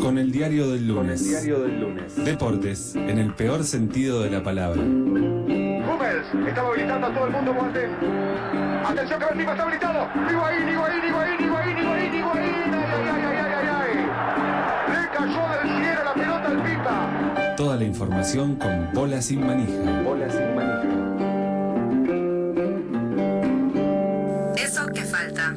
Con el diario del lunes. diario del lunes. Deportes, en el peor sentido de la palabra. Hummels estaba habilitando a todo el mundo Boateng. Atención que Benzema está habilitado. Higuaín, Higuaín, Higuaín, Higuaín, Higuaín, Higuaín. Ay, ay, ay, ay, ay, ay, ay. Le cayó del cielo la pelota al Pipa. Toda la información con bola sin manija. Bola sin manija. Eso que falta.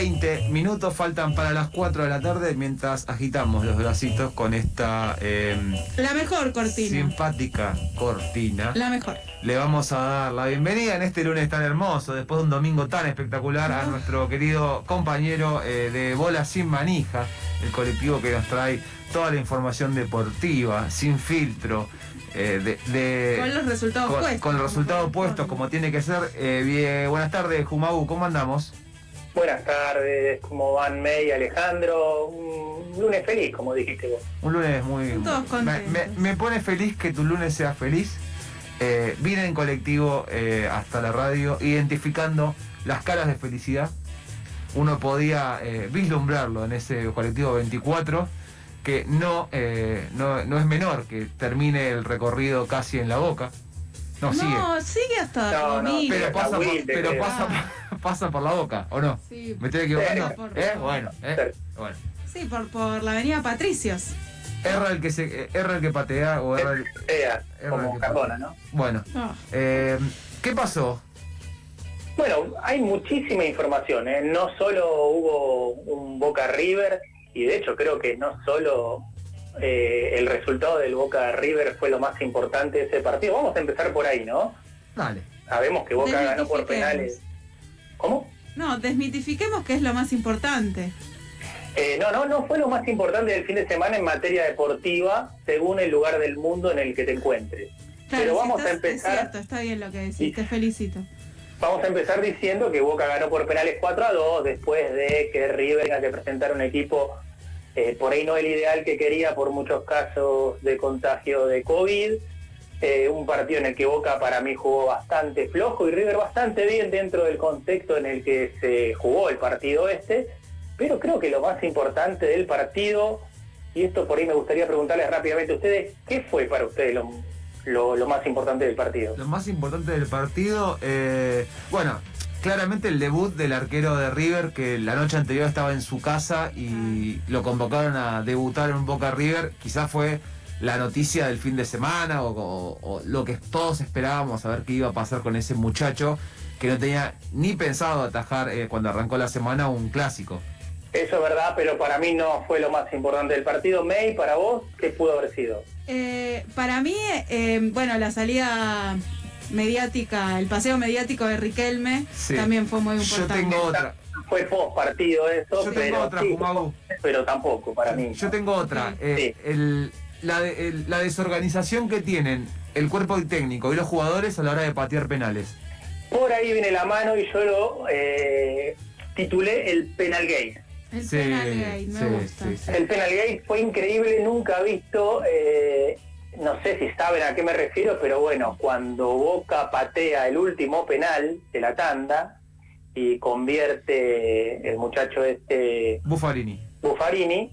Veinte minutos faltan para las 4 de la tarde mientras agitamos los bracitos con esta eh, La mejor cortina. simpática cortina. La mejor. Le vamos a dar la bienvenida en este lunes tan hermoso, después de un domingo tan espectacular, a nuestro querido compañero eh, de Bola Sin Manija, el colectivo que nos trae toda la información deportiva, sin filtro, eh, de, de- Con los resultados con, puestos. con los resultados puestos como tiene que ser. Eh, bien, buenas tardes, Jumabu, ¿cómo andamos? Buenas tardes, ¿cómo van May y Alejandro? Un lunes feliz, como dijiste vos. Un lunes muy... Todos me, contentos. me- me pone feliz que tu lunes sea feliz. Eh, vine en colectivo eh, hasta la radio identificando las caras de felicidad. Uno podía eh, vislumbrarlo en ese colectivo 24, que no, eh, no, no es menor, que termine el recorrido casi en la boca. No, sigue. No, sigue hasta No, no. Pero pasa, por, Wilde, pero pasa, pasa por la boca, ¿o no? Sí, ¿Me estoy equivocando? Sí, por- ¿Eh? Bueno, ¿eh? Sí. bueno. sí, por, por la avenida Patricios. Erra el que se, eh, erra el que patea o erra el. Como verdad que Cardona, ¿no? Bueno, Ah, eh, ¿qué pasó? Bueno, hay muchísima información, ¿eh? No solo hubo un Boca River, y de hecho creo que no solo eh, el resultado del Boca River fue lo más importante de ese partido. Vamos a empezar por ahí, ¿no? Dale. Sabemos que Boca ganó por penales. ¿Cómo? No, desmitifiquemos que es lo más importante. Eh, no, no, no fue lo más importante del fin de semana en materia deportiva, según el lugar del mundo en el que te encuentres. Claro, Pero si vamos a empezar- Es cierto, está bien lo que decís, te felicito. Vamos a empezar diciendo que Boca ganó por penales 4 a 2 después de que River tenga que presentar un equipo eh, por ahí no el ideal que quería por muchos casos de contagio de COVID. Eh, un partido en el que Boca para mí jugó bastante flojo y River bastante bien dentro del contexto en el que se jugó el partido este. Pero creo que lo más importante del partido, y esto por ahí me gustaría preguntarles rápidamente a ustedes, ¿qué fue para ustedes lo, lo- lo más importante del partido? Lo más importante del partido, eh, bueno, claramente el debut del arquero de River, que la noche anterior estaba en su casa y lo convocaron a debutar en Boca River, quizás fue la noticia del fin de semana o, o- o lo que todos esperábamos, a ver qué iba a pasar con ese muchacho que no tenía ni pensado atajar eh, cuando arrancó la semana un clásico. Eso es verdad, pero para mí no fue lo más importante del partido. May, para vos, ¿qué pudo haber sido? Eh, para mí, eh, bueno, la salida mediática, el paseo mediático de Riquelme Sí. también fue muy Yo importante. tengo otra, Fue post partido eso, yo pero, tengo otra, sí, pero tampoco para mí. Yo tengo otra. Ok. eh, el- la, de- el- la desorganización que tienen el cuerpo técnico y los jugadores a la hora de patear penales. Por ahí viene la mano y yo lo eh, titulé el penal gate. El Sí, penal gay, me sí, gusta. sí, sí. El penal gate fue increíble, nunca visto, eh, no sé si saben a qué me refiero, pero bueno, cuando Boca patea el último penal de la tanda y convierte el muchacho este Buffarini. Buffarini.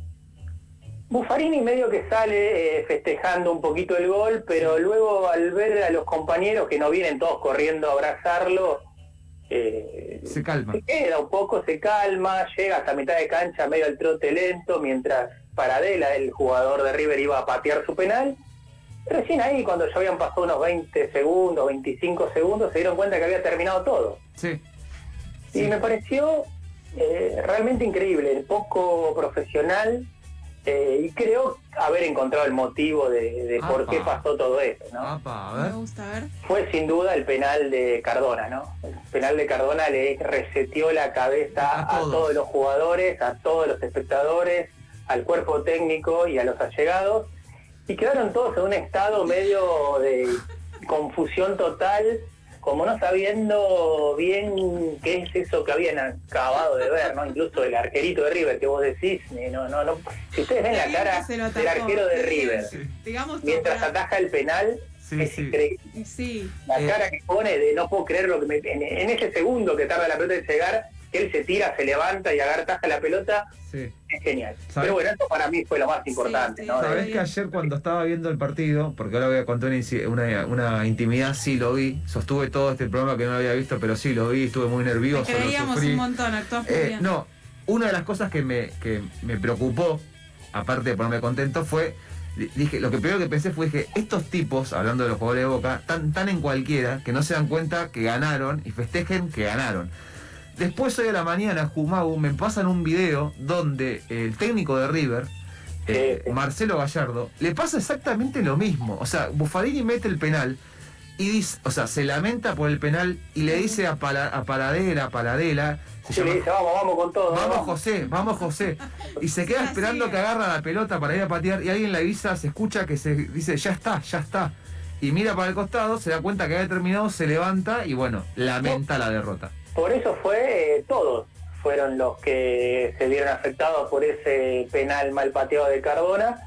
Buffarini medio que sale eh, festejando un poquito el gol, pero luego al ver a los compañeros que no vienen todos corriendo a abrazarlo, eh, Se calma. se queda un poco, se calma, llega hasta mitad de cancha medio al trote lento, mientras Paradela, el jugador de River, iba a patear su penal. Recién ahí, cuando ya habían pasado unos 20 segundos, 25 segundos, se dieron cuenta que había terminado todo. Sí. Y me pareció eh, realmente increíble, poco profesional eh, y creo haber encontrado el motivo de, de por qué pasó todo eso, ¿no? Apa, a Me gusta, a ver. Fue sin duda el penal de Cardona, ¿no? El penal de Cardona le reseteó la cabeza A a, todos. todos los jugadores, a todos los espectadores, al cuerpo técnico y a los allegados y quedaron todos en un estado medio de confusión total, como no sabiendo bien qué es eso que habían acabado de ver, ¿no? Incluso el arquerito de River que vos decís, eh, no, no, no. Si ustedes ven la cara del arquero de. River, Sí. Mientras para- ataja el penal, Sí, es sí. increíble. La Eh. cara que pone de no puedo creer lo que me... En, en ese segundo que tarda la pelota en llegar, que él se tira, se levanta y agarra la pelota, Sí. es genial. Pero bueno, eso para mí fue lo más importante, sí, sí. Sabés que ayer cuando estaba viendo el partido, porque ahora voy a contar una, una, intimidad, sí lo vi, sostuve todo este programa que no había visto, pero sí lo vi, estuve muy Te nervioso, lo creíamos sufrí. un montón, Eh, bien. no, una de las cosas que me, que me preocupó, aparte de ponerme contento, fue, di- dije, lo que primero que pensé fue que estos tipos, hablando de los jugadores de Boca, tan, tan en cualquiera que no se dan cuenta que ganaron y festejen que ganaron. Después hoy a la mañana, Jumagu, me pasan un video donde el técnico de River, eh. Marcelo Gallardo, le pasa exactamente lo mismo. O sea, Buffarini mete el penal y dice, o sea, se lamenta por el penal y le dice a, Pala- a Paradela, a Paradela, se Sí, le llama dice, vamos, vamos con todo. Vamos José, vamos José. Y se queda Sí, esperando que agarra la pelota para ir a patear y alguien le avisa, se escucha que se dice, ya está, ya está. Y mira para el costado, se da cuenta que había terminado, se levanta y bueno, lamenta la derrota. Por eso fue, eh, todos fueron los que se vieron afectados por ese penal mal pateado de Cardona.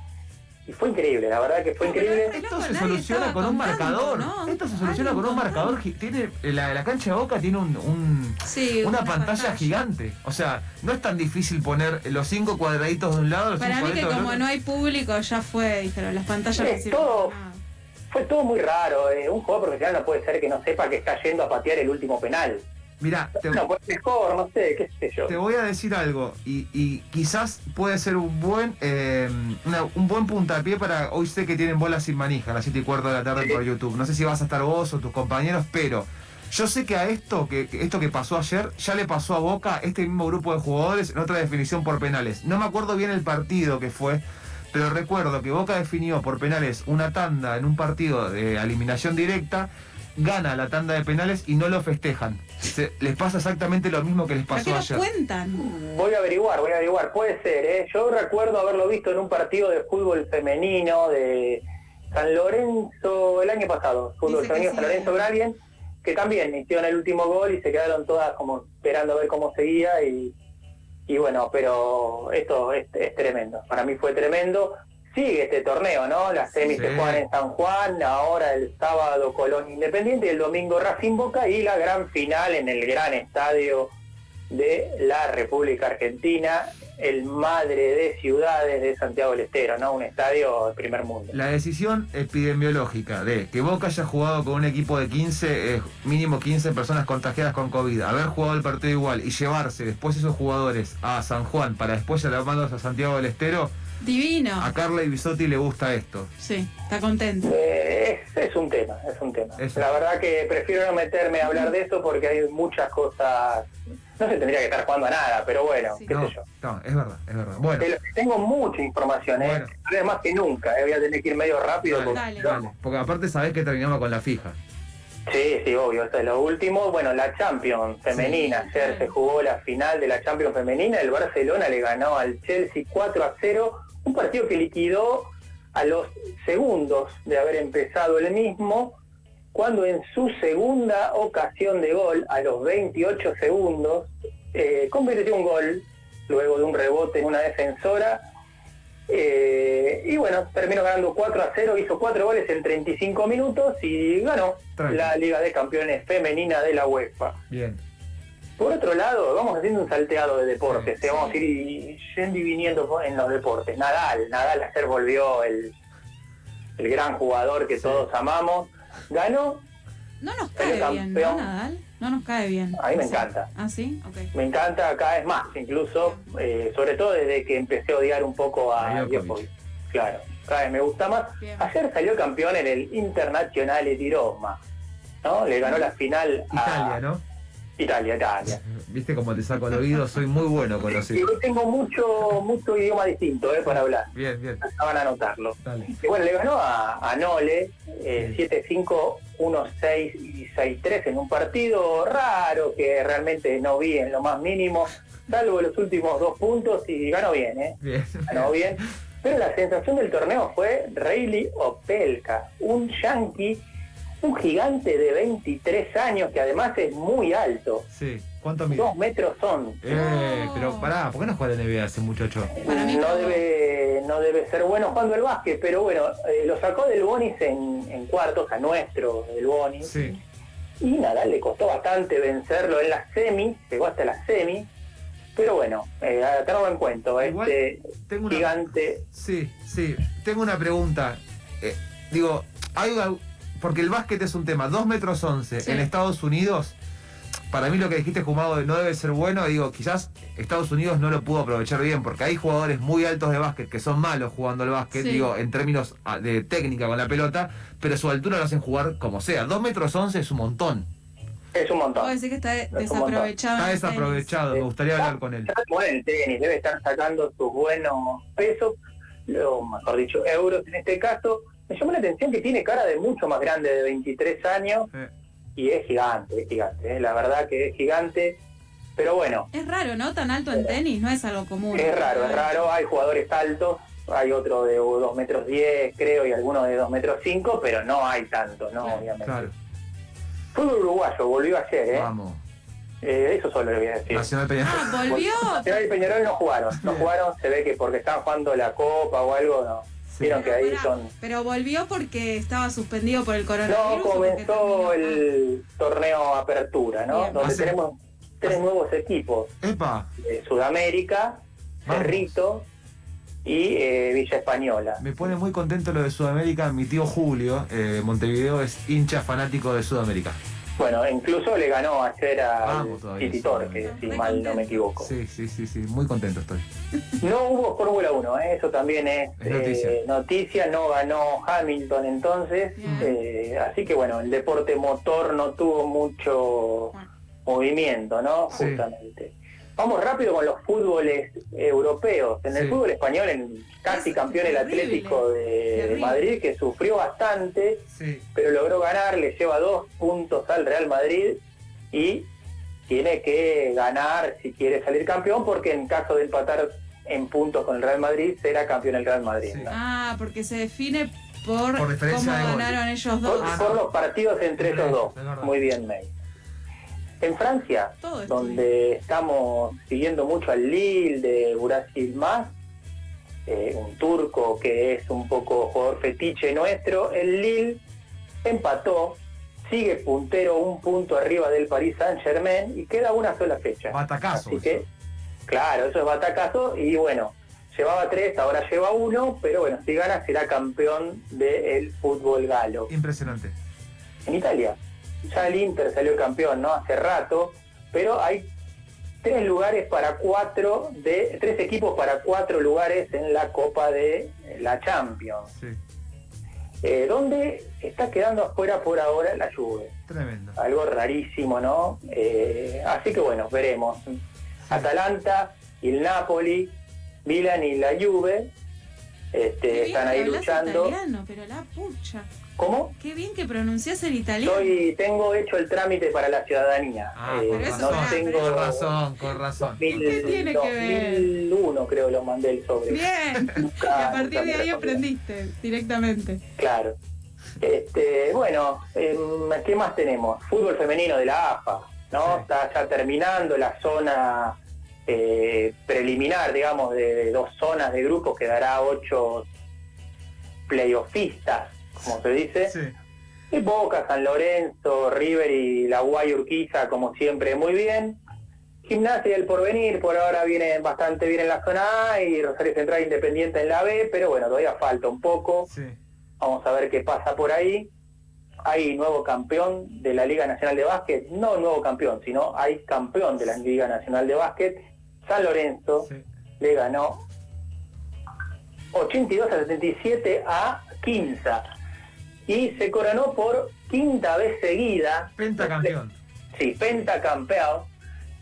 Y fue increíble, la verdad que fue increíble. es re Esto se soluciona con un marcador. ¿no? Esto se soluciona con un marcador. Tiene, la, la cancha de Boca tiene un, un- Sí, una, pantalla, gigante. O sea, no es tan difícil poner los cinco cuadraditos de un lado, los Para cinco mí que como no hay público, ya fue, dijeron, las pantallas todo. nada. Fue todo muy raro. eh. Un jugador profesional no puede ser que no sepa que está yendo a patear el último penal. Mirá, te, No, mejor, no sé, qué sé yo. Te voy a decir algo y, y quizás puede ser un buen eh, una- un buen puntapié para hoy sé que tienen bolas sin manija a las 7 y cuarto de la tarde Sí. por YouTube. No sé si vas a estar vos o tus compañeros, pero yo sé que a esto que, que esto que pasó ayer ya le pasó a Boca este mismo grupo de jugadores en otra definición por penales. No me acuerdo bien el partido que fue, pero recuerdo que Boca definió por penales una tanda en un partido de eliminación directa. Gana la tanda de penales y no lo festejan. Se- les pasa exactamente lo mismo que les ¿Para qué pasó nos ayer. cuentan? Voy a averiguar, voy a averiguar, puede ser, ¿eh? Yo recuerdo haberlo visto en un partido de fútbol femenino de San Lorenzo el año pasado, fútbol Dice femenino sí. San Lorenzo Bralien, que también hicieron el último gol y se quedaron todas como esperando a ver cómo seguía y, y bueno, pero esto es, es tremendo, para mí fue tremendo. Sigue este torneo, ¿no? Las semis Sí. se juegan en San Juan, ahora el sábado Colón Independiente el domingo Racing Boca y la gran final en el gran estadio de la República Argentina, el madre de ciudades de Santiago del Estero, ¿no? Un estadio de primer mundo. La decisión epidemiológica de que Boca haya jugado con un equipo de 15, eh, mínimo 15 personas contagiadas con COVID, haber jugado el partido igual y llevarse después esos jugadores a San Juan para después llamarlos a Santiago del Estero, Divino. a Carla y Bisotti le gusta esto. Sí, está contento. Eh, es, es un tema, es un tema. Es- La verdad que prefiero no meterme a hablar de eso porque hay muchas cosas... No se tendría que estar jugando a nada, pero bueno, Sí. qué No, sé yo. no, es verdad, es verdad. Bueno, Pero tengo mucha información, ¿eh? Bueno. Ahora más que nunca, ¿eh? Voy a tener que ir medio rápido. dale, porque- Dale. dale, porque aparte sabés que terminamos con la fija. Sí, sí, obvio, esto es lo último. Bueno, la Champions femenina, Sí, ayer se jugó la final de la Champions femenina, el Barcelona le ganó al Chelsea 4 a 0, un partido que liquidó a los segundos de haber empezado el mismo, cuando en su segunda ocasión de gol, a los 28 segundos, eh, convirtió un gol luego de un rebote en una defensora. eh, y bueno, terminó ganando 4 a 0, hizo 4 goles en 35 minutos y ganó la Liga de Campeones femenina de la UEFA. Bien. Por otro lado, vamos haciendo un salteado de deportes, Sí. vamos a ir yendo y viniendo en los deportes. Nadal, Nadal ayer volvió el, el gran jugador que Sí. todos amamos. Ganó, No nos Salió cae bien, ¿no, campeón. Nadal? No nos cae bien. A mí me Sí. encanta. ¿Ah, sí? Ok. me encanta cada vez más, incluso, eh, sobre todo desde que empecé a odiar un poco A Djokovic. Claro, cada vez me gusta más. Bien. Ayer salió campeón en el Internazionale di Roma, ¿no? Le ganó la final a Italia, ¿no? Italia, Italia. Viste cómo te saco el oído, soy muy bueno con los hijos. yo tengo mucho, mucho idioma distinto eh, para hablar, Bien, bien, van a anotarlo. dale. Y bueno, le ganó a, a Nole eh, 7-5, 1-6 y 6-3 en un partido raro que realmente no vi en lo más mínimo, salvo los últimos dos puntos y ganó bien, ¿eh? Bien. ganó bien. Pero la sensación del torneo fue Rayleigh Opelka, un yankee un gigante de 23 años que además es muy alto. Sí. ¿Cuánto mide? Dos metros son. Eh, pero pará, ¿por qué no juega en NBA ese muchacho? Para mí no no. debe no debe ser bueno jugando el básquet, pero bueno, eh, lo sacó del Bonis en, en cuartos, a nuestro del Bonis. Sí. Y nada, le costó bastante vencerlo en la semi, llegó hasta la semi. Pero bueno, eh, a tenerlo en cuenta, Igual este tengo una- gigante. Sí, sí. Tengo una pregunta. Eh, digo, hay una- porque el básquet es un tema. 2 metros 11 Sí. en Estados Unidos. Para mí lo que dijiste, Jumado, no debe ser bueno. Digo, quizás Estados Unidos no lo pudo aprovechar bien porque hay jugadores muy altos de básquet que son malos jugando al básquet, Sí. digo, en términos ah, de técnica con la pelota, pero su altura lo hacen jugar como sea. 2 metros 11 es un montón. Es un montón. Puedo decir que está desaprovechado. Está desaprovechado, me gustaría hablar con él. Está bueno en tenis, debe estar sacando sus buenos pesos, o mejor dicho, euros en este caso. Me llamó la atención que tiene cara de mucho más grande, de 23 años, Eh, y es gigante, es gigante, ¿eh? la verdad que es gigante. Pero bueno, Es raro, ¿no? Tan alto en tenis, no es algo común. es raro, es raro, hay jugadores altos, hay otro de 2 metros 10, creo, y algunos de 2 metros 5, pero no hay tanto, ¿no? Claro. Obviamente. claro, Fútbol uruguayo, volvió ayer, ¿eh? vamos. Eh, Eso solo le voy a decir. Nacional Peñarol. Ah, volvió. Nacional y Peñarol no jugaron, no jugaron, se ve que porque estaban jugando la Copa o algo, no. Sí. Vieron que ahí son... Pero volvió porque estaba suspendido por el No, coronavirus. o porque comenzó el torneo Apertura, ¿no? Bien. Donde tenemos tres nuevos equipos, Epa, de Sudamérica. Cerrito y eh, Villa Española. Me pone muy contento lo de Sudamérica. Mi tío Julio, eh, Montevideo, es hincha fanático de Sudamérica. Bueno, incluso le ganó ayer City sí. Torque, si mal no me equivoco. Sí, sí, sí, sí. Muy contento estoy. No hubo Fórmula 1, ¿eh? eso también es, Es noticia. eh, noticia, no ganó Hamilton entonces, eh, así que bueno, el deporte motor no tuvo mucho Bueno. movimiento, ¿no? Sí. Justamente. Vamos rápido con los fútboles europeos. En el Sí. fútbol español, en casi Es campeón el Atlético de. Madrid, que sufrió bastante, Sí. pero logró ganar, le lleva dos puntos al Real Madrid y tiene que ganar si quiere salir campeón, porque en caso de empatar en puntos con el Real Madrid, será campeón el Real Madrid. Sí. ¿no? Ah, porque se define por, cómo de ganaron ellos Por, dos. Ah, por no. los partidos entre ellos dos. Muy bien, May. En Francia, Todo donde estamos siguiendo mucho al Lille de Brasil más, eh, un turco que es un poco jugador fetiche nuestro, el Lille empató, sigue puntero un punto arriba del Paris Saint Germain y queda una sola fecha. Batacazo. Así que, claro, eso es batacazo y bueno, llevaba tres, ahora lleva uno, pero bueno, si gana será campeón del fútbol galo. Impresionante. En Italia, ya el Inter salió campeón, ¿no? Hace rato, pero hay tres lugares para cuatro, de tres equipos para cuatro lugares en la Copa de la Champions, Sí. eh, donde está quedando afuera por ahora la Juve. Tremendo. Algo rarísimo, ¿no? Eh, así que bueno, veremos. Atalanta y el Napoli, Milan y la Juve este, están ahí luchando. italiano, pero la pucha. ¿Cómo? Qué bien que pronuncias el italiano. Soy, tengo hecho el trámite para la ciudadanía. Ah, Eh, pero eso no tengo Con razón, con razón. 2000, ¿Qué tiene que ver? 2001 creo lo mandé el sobre. Bien. y a partir de ahí aprendiste directamente. Claro. Este, bueno, em, ¿qué más tenemos? Fútbol femenino de la AFA, ¿no? Sí. Está ya terminando la zona eh, preliminar, digamos, de dos zonas de grupos que dará ocho playoffistas, como se dice. Sí. Y Boca, San Lorenzo, River y la Guay Urquiza, como siempre, muy bien. Gimnasia y el Porvenir por ahora viene bastante bien en la zona A y Rosario Central Independiente en la B, pero bueno, todavía falta un poco. Sí. Vamos a ver qué pasa por ahí. Hay nuevo campeón de la Liga Nacional de Básquet, no nuevo campeón, sino hay campeón de la Liga Nacional de Básquet. San Lorenzo Sí. le ganó 82 a 77 a 15 y se coronó por quinta vez seguida. Pentacampeón. Sí, pentacampeón.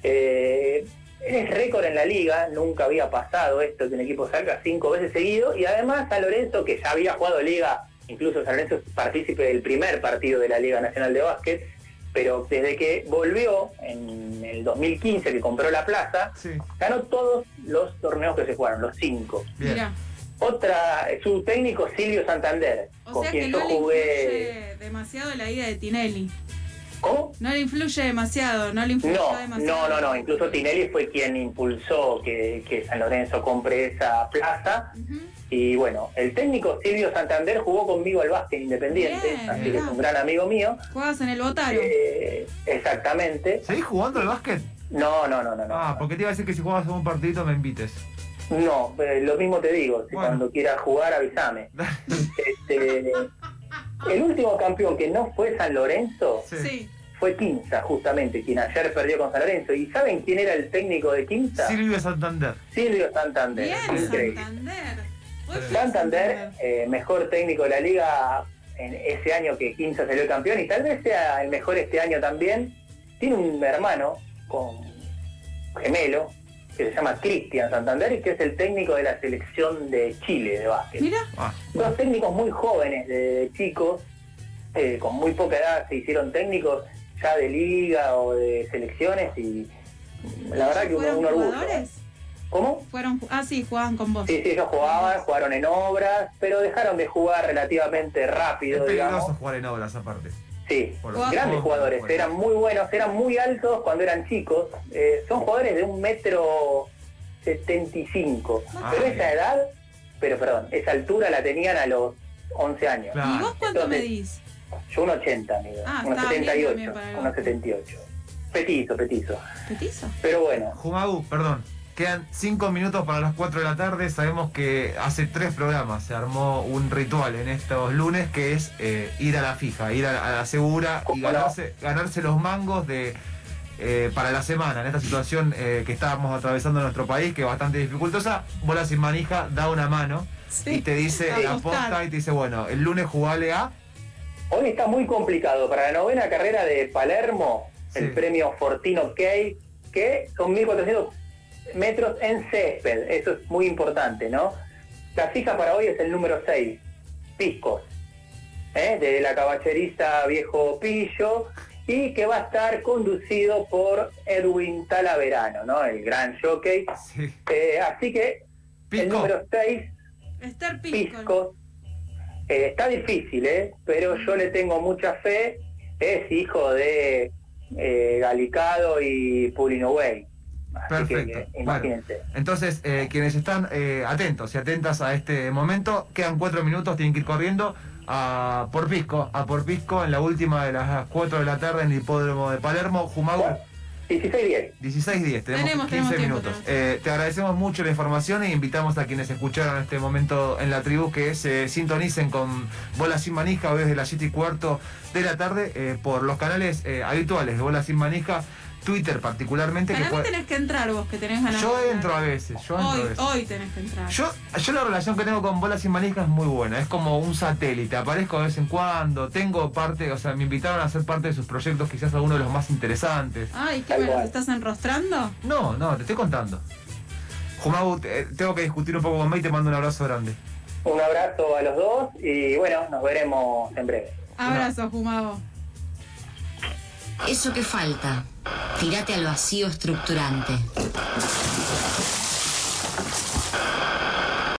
Eh, es récord en la liga, nunca había pasado esto que un equipo salga cinco veces seguido y además San Lorenzo, que ya había jugado liga, incluso San Lorenzo es partícipe del primer partido de la Liga Nacional de Básquet, pero desde que volvió en el 2015 que compró la plaza, Sí. ganó todos los torneos que se jugaron, los cinco. Bien. Otra, su técnico Silvio Santander, O con sea quien que yo no le jugué. influye demasiado la ida de Tinelli. ¿Cómo? No le influye demasiado, no le influyó No, demasiado. no, no, no. Incluso Tinelli fue quien impulsó que, que San Lorenzo compre esa plaza. Y bueno, el técnico Silvio Santander jugó conmigo al básquet independiente, Bien, así que es un gran amigo mío. Jugabas en el Botaro. Eh, exactamente. ¿Seguís jugando al básquet? No, no, no, no, no. Ah, porque te iba a decir que si jugabas un partidito me invites. No, eh, lo mismo te digo. Si Bueno. cuando quieras jugar, avísame. Este, el último campeón que no fue San Lorenzo Sí. Fue Quinza, justamente, quien ayer perdió con San Lorenzo. ¿Y saben quién era el técnico de Quinza? Silvio Santander. Silvio Santander. Bien, Increíble. Santander. Santander, eh, mejor técnico de la liga en ese año que Quinza salió campeón y tal vez sea el mejor este año también. Tiene un hermano con gemelo que se llama Cristian Santander y que es el técnico de la selección de Chile de básquet. Mira, Ah, Dos técnicos muy jóvenes de chicos, eh, con muy poca edad se hicieron técnicos ya de liga o de selecciones y la verdad que un, ¿fueron un orgullo. jugadores? ¿Cómo? Fueron, ah, sí, jugaban con vos. Sí, sí, ellos jugaban, jugaron en obras, pero dejaron de jugar relativamente es rápido, peligroso digamos. jugar en obras aparte. Sí, grandes jugadores, eran muy buenos, eran muy altos cuando eran chicos. Eh, son jugadores de un metro setenta y cinco. Ah, pero esa edad, pero perdón, esa altura la tenían a los 11 años. Claro. ¿Y vos cuánto Entonces, medís? Yo un 80, amigo. Ah, unos estaba bien 78, también para el unos básquet. 78. Petizo, petizo. ¿Petizo? Pero bueno, Jumagu, perdón. Quedan cinco minutos para las 4 de la tarde. Sabemos que hace tres programas se armó un ritual en estos lunes que es eh, ir a la fija, ir a la, a la segura y ganarse, ganarse los mangos de eh, para la semana. En esta situación eh, que estábamos atravesando en nuestro país, que es bastante dificultosa, Bola sin manija da una mano Sí. y te dice la posta y te dice, bueno, el lunes jugale a... hoy está muy complicado. Para la novena carrera de Palermo, Sí. el premio Fortino Key, que son 1400 metros en césped. Eso es muy importante, ¿no? La fija para hoy es el número 6, Piscos, ¿eh? de la caballeriza Viejo Pillo, y que va a estar conducido por Edwin Talaverano, ¿no? El gran jockey. Sí. Eh, así que el número 6 Esther Pisco. Pisco. Eh, está difícil, ¿eh? pero yo le tengo mucha fe. Es hijo de eh, Galicado y Pulino Way. Así que, Perfecto. eh. Entonces, eh, quienes están eh, atentos y atentas a este momento, quedan cuatro minutos, tienen que ir corriendo a por Pisco, a por Pisco en la última de las 4 de la tarde en el hipódromo de Palermo, Jumagu. 16-10. 16-10, tenemos, Tenemos, 15 tenemos tiempo, minutos. tenemos Eh, te agradecemos mucho la información e invitamos a quienes escucharon este momento en la tribu que se sintonicen con Bola Sin Manija hoy desde las 7 y cuarto de la tarde eh, por los canales eh, habituales de Bola Sin Manija, Twitter particularmente. Para que puede- tenés que entrar vos, que tenés ganas Yo de entro a veces, yo entro a Hoy, veces. hoy tenés que entrar. Yo, yo la relación que tengo con Bolas Sin Manija es muy buena, es como un satélite, aparezco de vez en cuando, tengo parte, o sea, me invitaron a ser parte de sus proyectos, quizás alguno de los más interesantes. Ay, ¿qué me los estás enrostrando? No, no, te estoy contando. Jumagu, te- tengo que discutir un poco con May y te mando un abrazo grande. Un abrazo a los dos y bueno, nos veremos en breve. Abrazo, Jumado. Eso que falta. Tírate al vacío estructurante.